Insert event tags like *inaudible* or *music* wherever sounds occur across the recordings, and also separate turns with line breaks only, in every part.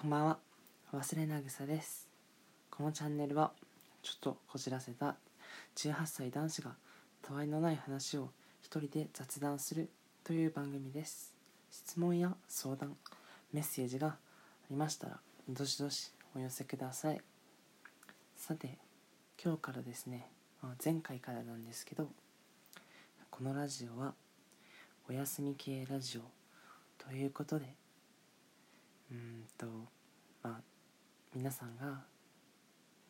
こんばんは。忘れなぐさです。このチャンネルはちょっとこじらせた18歳男子がたわいのない話を一人で雑談するという番組です。質問や相談メッセージがありましたらどしどしお寄せください。さて今日からですね前回からなんですけどこのラジオはお休み系ラジオということでうんとまあ皆さんが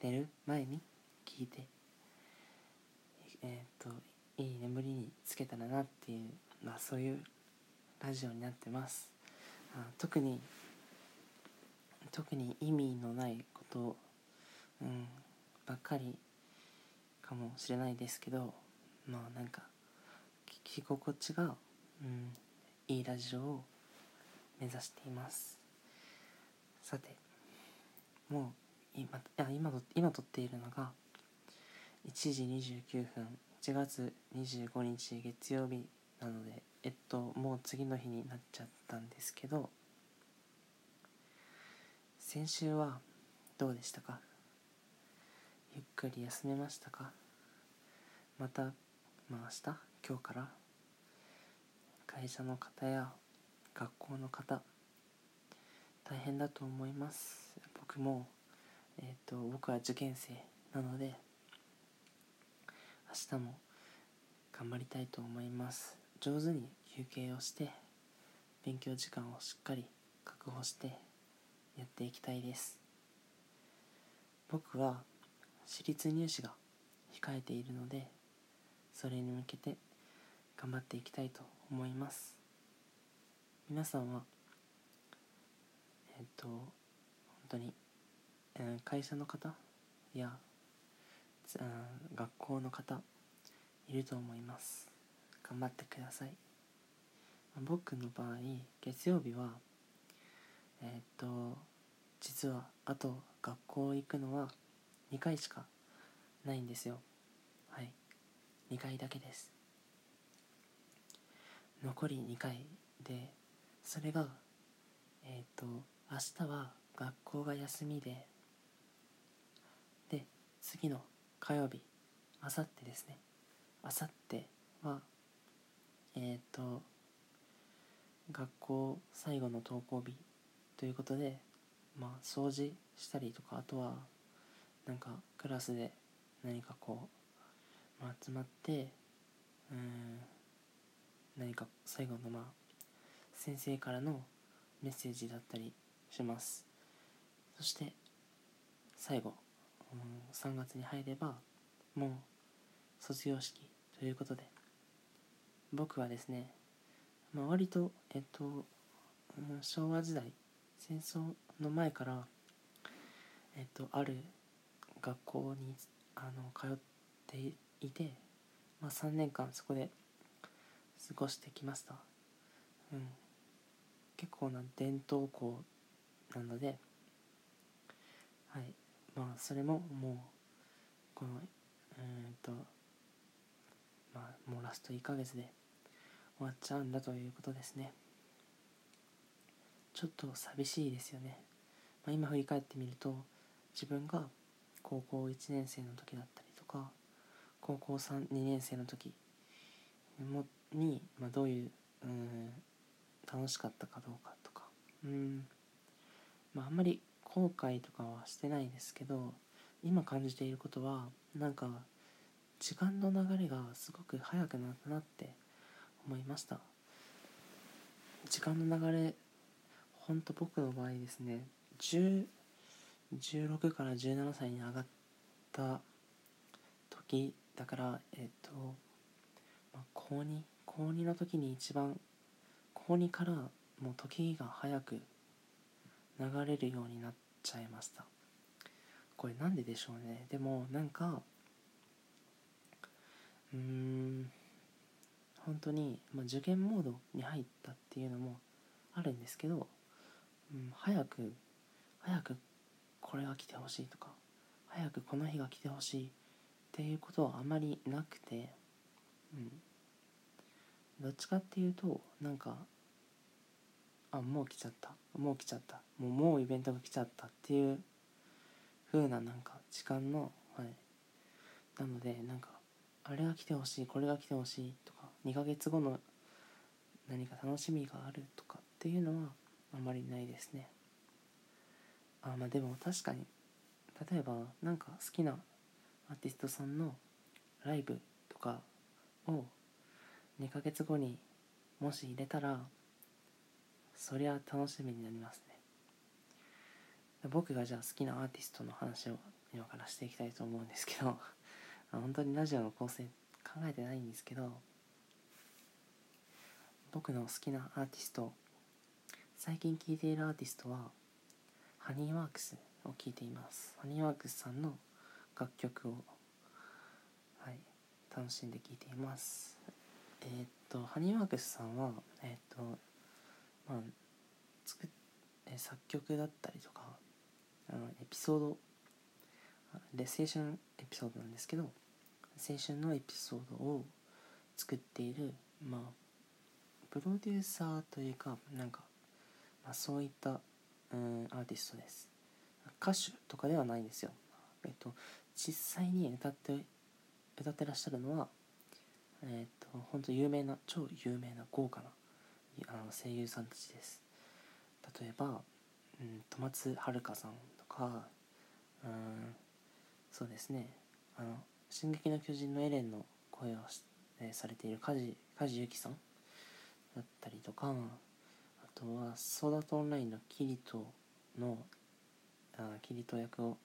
寝る前に聞いてえっ、といい眠りにつけたらなっていうまあそういうラジオになってます。あ特に特に意味のないことうんばっかりかもしれないですけどまあなんか聞き心地が、うん、いいラジオを目指しています。さてもう今あ今今撮っているのが1時29分1月25日月曜日なのでえっともう次の日になっちゃったんですけど先週はどうでしたか？ゆっくり休めましたか？また、まあ、明日今日から？会社の方や学校の方大変だと思います。僕もえっ、と僕は受験生なので明日も頑張りたいと思います。上手に休憩をして勉強時間をしっかり確保してやっていきたいです。僕は私立入試が控えているのでそれに向けて頑張っていきたいと思います。皆さんはえっ、と本当に、えー会社の方や、学校の方いると思います。頑張ってください。僕の場合月曜日はえっ、と実はあと学校行くのは2回しかないんですよ。はい。2回だけです。残り2回でそれがえっ、と明日は学校が休みで。で次の火曜日あさってですね。あさってはえっ、と学校最後の登校日ということでまあ掃除したりとかあとはなんかクラスで何かこう、まあ、集まってうん何か最後のまあ先生からのメッセージだったりします。そして最後、3月に入ればもう卒業式ということで僕はですね、まあ、割とえっと、昭和時代戦争の前からえっとある学校にあの通っていて、まあ、3年間そこで過ごしてきました、うん、結構な伝統校なのではい。まあそれももうこのうんとまあもうラスト1ヶ月で終わっちゃうんだということですね。ちょっと寂しいですよね、まあ、今振り返ってみると自分が高校1年生の時だったりとか高校32年生の時もに、まあ、どういううん楽しかったかどうかとかうんまああんまり後悔とかはしてないですけど今感じていることはなんか時間の流れがすごく早くなったなって思いました。時間の流れほんと僕の場合ですね10 16から17歳に上がった時だからえっと、まあ、高2高2の時に一番高2からもう時が早く流れるようになっちゃいました。これなんででしょうね。でもなんかうーん本当に、まあ、受験モードに入ったっていうのもあるんですけど、うん、早く早くこれが来てほしいとか早くこの日が来てほしいっていうことはあまりなくて、うん、どっちかっていうとなんかあもう来ちゃった。もう来ちゃった。もうもうイベントが来ちゃったっていう風ななんか時間のはい。なのでなんかあれが来てほしいこれが来てほしいとか2ヶ月後の何か楽しみがあるとかっていうのはあまりないですね。あまあでも確かに例えばなんか好きなアーティストさんのライブとかを2ヶ月後にもし入れたらそりゃ楽しみになりますね。僕がじゃあ好きなアーティストの話を今からしていきたいと思うんですけど *laughs* 本当にラジオの構成考えてないんですけど僕の好きなアーティスト最近聴いているアーティストはハニーワークスを聴いています。ハニーワークスさんの楽曲をはい楽しんで聴いています。えー、っとハニーワークスさんはえー、っとまあ作っ作曲だったりとかあのエピソードで青春エピソードなんですけど青春のエピソードを作っているまあプロデューサーというかなんか、まあ、そういったうんアーティストです歌手とかではないんですよえっと実際に歌って歌ってらっしゃるのはえっと本当有名な超有名な豪華なあの声優さんたちです。例えば、うん、戸松遥さんとかうんそうですね。あの「進撃の巨人」のエレンの声をえー、されている梶梶由紀さんだったりとかあとはソーダとオンラインのキリトのあキリト役を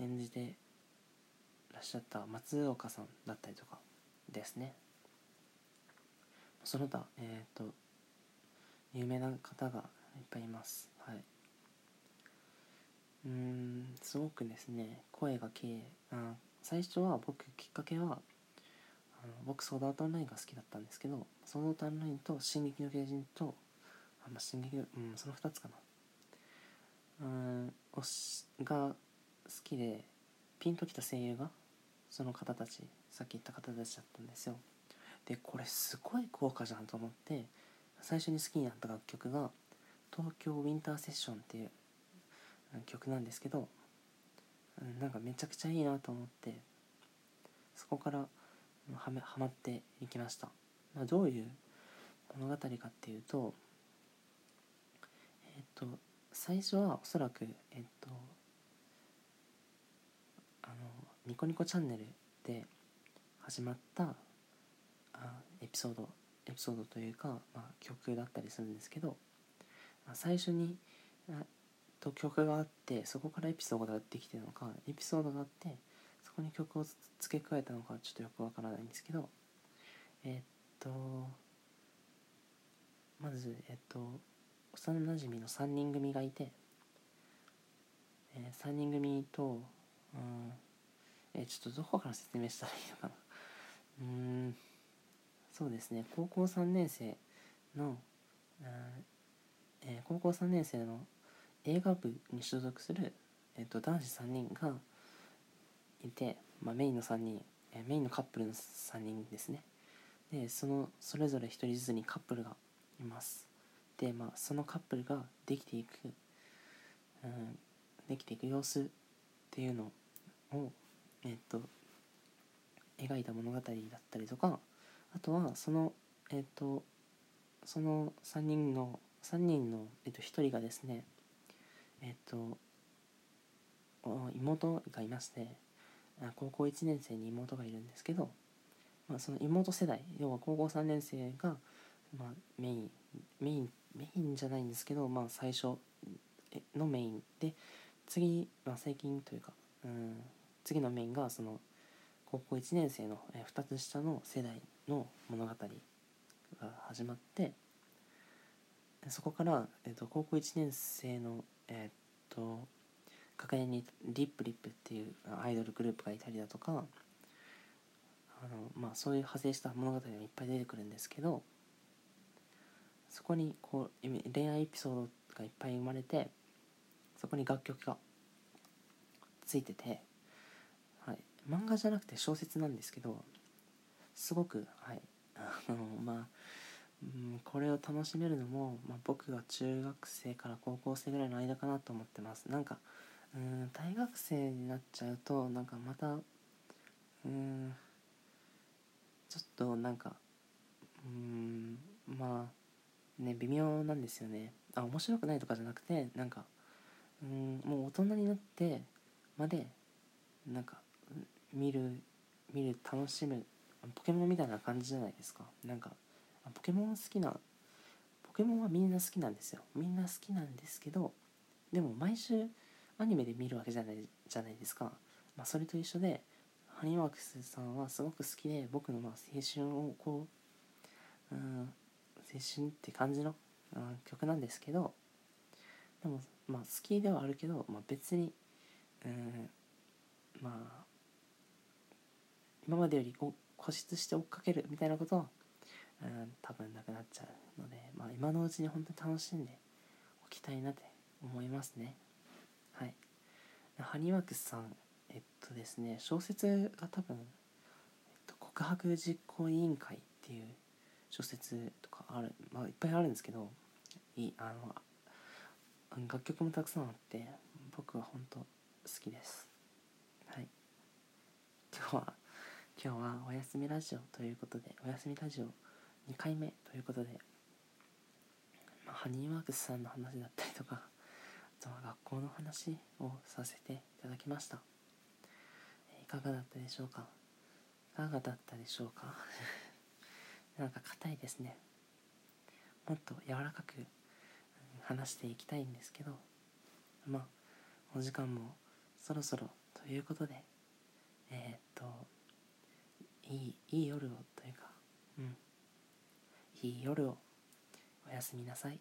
演じてらっしゃった松岡さんだったりとかですね。その他えっ、ー、と有名な方がいっぱいいます。はい。うんすごくですね声が綺麗。あ最初は僕きっかけはあの僕ソードアートオンラインが好きだったんですけどソードアートオンラインと進撃の巨人とあまあ進撃うんその2つかな。うん推しが好きでピンときた声優がその方たちさっき言った方たちだったんですよ。でこれすごい豪華じゃんと思って最初に好きになった楽曲が「東京ウィンターセッション」っていう曲なんですけどなんかめちゃくちゃいいなと思ってそこからはめはまっていきました、まあ、どういう物語かっていうとえっ、と最初はおそらくえっ、とあのニコニコチャンネルで始まったあエピソードエピソードというか、まあ、曲だったりするんですけど、まあ、最初にと曲があってそこからエピソードができてるのかエピソードがあってそこに曲を付け加えたのかちょっとよくわからないんですけどえー、っとまずえー、っと幼なじみの3人組がいて、えー、3人組と、うんえー、ちょっとどこから説明したらいいのかな。うん。そうですね。高校3年生の、えー、高校3年生の映画部に所属する、えーと、男子3人がいて、まあ、メインの3人、えー、メインのカップルの3人ですね。でそのそれぞれ1人ずつにカップルがいます。でまあそのカップルができていく、うん、できていく様子っていうのをえっ、と描いた物語だったりとかあとはそのえっ、ー、とその3人の3人の、えー、と1人がですねえっ、ー、と妹がいまして高校1年生に妹がいるんですけど、まあ、その妹世代要は高校3年生が、まあ、メインメインメインじゃないんですけど、まあ、最初のメインで次、まあ、最近というか、うん、次のメインがその高校1年生の2つ下の世代の物語が始まってそこから、えー、と高校1年生のえっ、と学年にリップリップっていうアイドルグループがいたりだとかあの、まあ、そういう派生した物語がいっぱい出てくるんですけどそこにこう恋愛エピソードがいっぱい生まれてそこに楽曲がついてて、はい、漫画じゃなくて小説なんですけどすごくはい。あのまあうん、これを楽しめるのも、まあ、僕が中学生から高校生ぐらいの間かなと思ってます。なんかうん大学生になっちゃうとなんかまたうんちょっとなんかうんまあね微妙なんですよね。あ面白くないとかじゃなくてなんかうんもう大人になってまでなんか見る見る楽しむポケモンみたいな感じじゃないですか。なんかポケモン好きなポケモンはみんな好きなんですよ。みんな好きなんですけどでも毎週アニメで見るわけじゃないじゃないですか、まあ、それと一緒でハニーワークスさんはすごく好きで僕のまあ青春をこう、うん、青春って感じの、うん、曲なんですけどでもまあ好きではあるけど、まあ、別に、うん、まあ今までより固執して追っかけるみたいなことは、うん、多分なくなっちゃうので、まあ、今のうちに本当に楽しんでおきたいなって思いますね。はい。ハニーワークスさんえっとですね小説が多分、えっと、告白実行委員会っていう小説とかあるまあいっぱいあるんですけどいあの楽曲もたくさんあって僕は本当好きですはい今日は今日はおやすみラジオということでおやすみラジオ2回目ということで、まあ、ハニーワークスさんの話だったりとかあとは学校の話をさせていただきました。いかがだったでしょうか？いかがだったでしょうか？*laughs* なんか硬いですね。もっと柔らかく話していきたいんですけどまあお時間もそろそろということでえー、っといいいい夜をというか。うん。いい夜をおやすみなさい